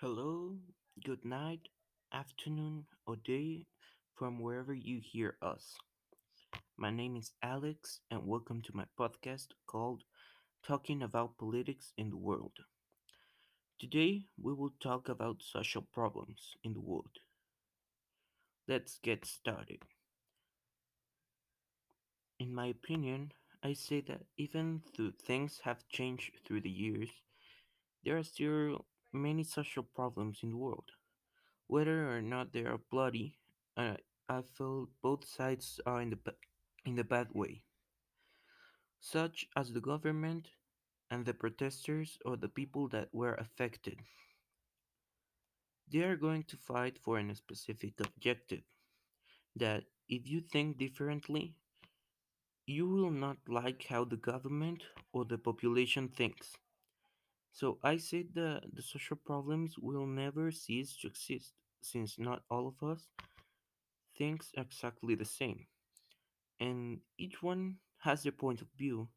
Hello, good night, afternoon, or day from wherever you hear us. My name is Alex, and welcome to my podcast called Talking About Politics in the World. Today, we will talk about social problems in the world. Let's get started. In my opinion, I say that even though things have changed through the years, there are still many social problems in the world. Whether or not they are bloody, uh, I feel both sides are in the in the bad way, such as the government and the protesters or the people that were affected. They are going to fight for a specific objective that if you think differently, you will not like how the government or the population thinks. So I said the, the social problems will never cease to exist since not all of us thinks exactly the same. and each one has their point of view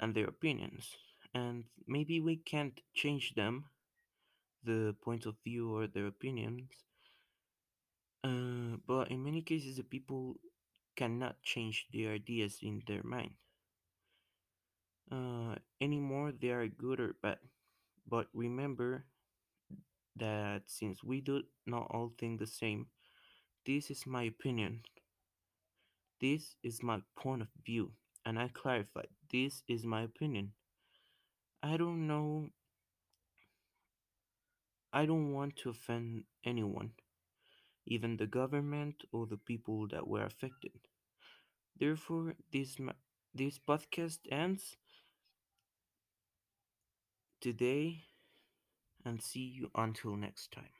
and their opinions and maybe we can't change them the point of view or their opinions uh, but in many cases the people cannot change their ideas in their mind uh, anymore they are good or bad but remember that since we do not all think the same this is my opinion. This is my point of view and i clarify this is my opinion. I don't know I don't want to offend anyone, even the government or the people that were affected. Therefore, this this podcast ends today and see you until next time.